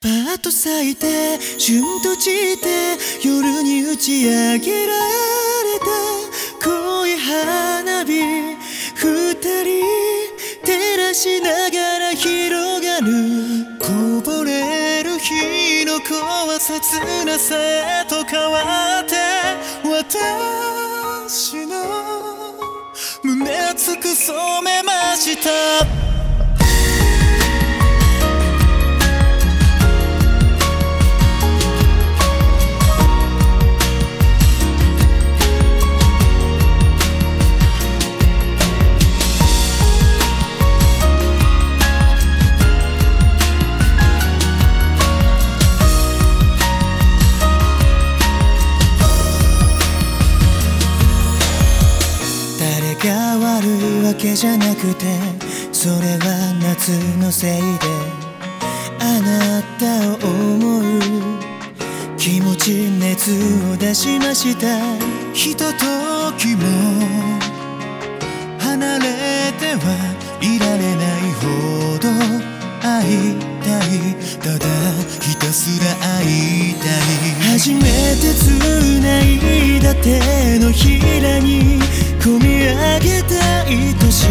パーッと咲いて旬と散って夜に打ち上げられた。恋花火二人照らしながら広がる。こぼれる日の子は切なさへと変わって私の胸熱く染めました。が悪いわけじゃなくてそれは夏のせいであなたを思う気持ち熱を出しました。ひとときも離れてはいられないほど会いたいただひたすら会いたい初めて繋いだ手のひらに込み上げた愛し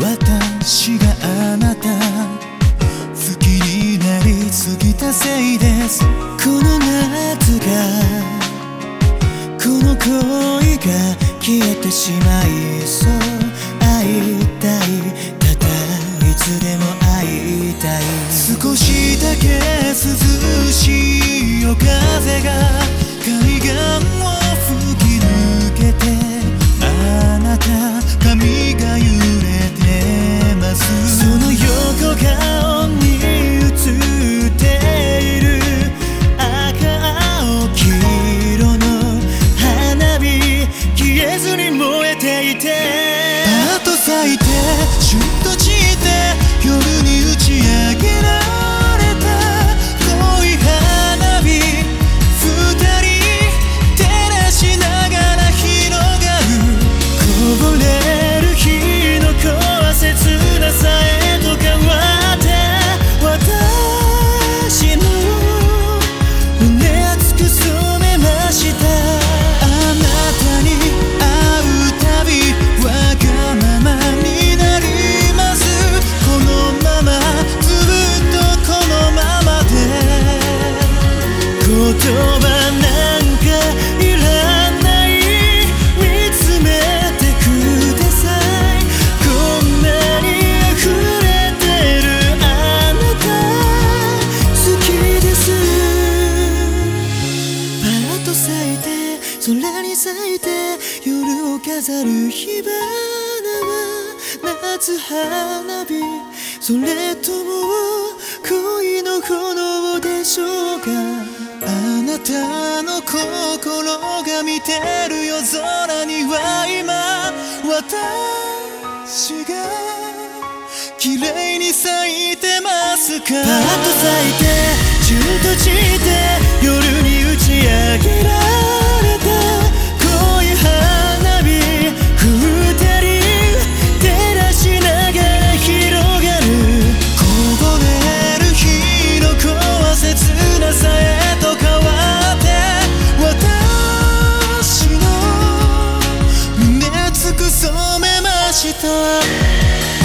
私があなた好きになりすぎたせいです。この夏がこの恋が消えてしまいそう。会いたいただいつでも会いたい。少しだけ涼ていて飾る火花は夏花火それとも恋の炎でしょうか。あなたの心が見てる夜空には今私が綺麗に咲いてますかパッと咲いてシュンと散って夜した。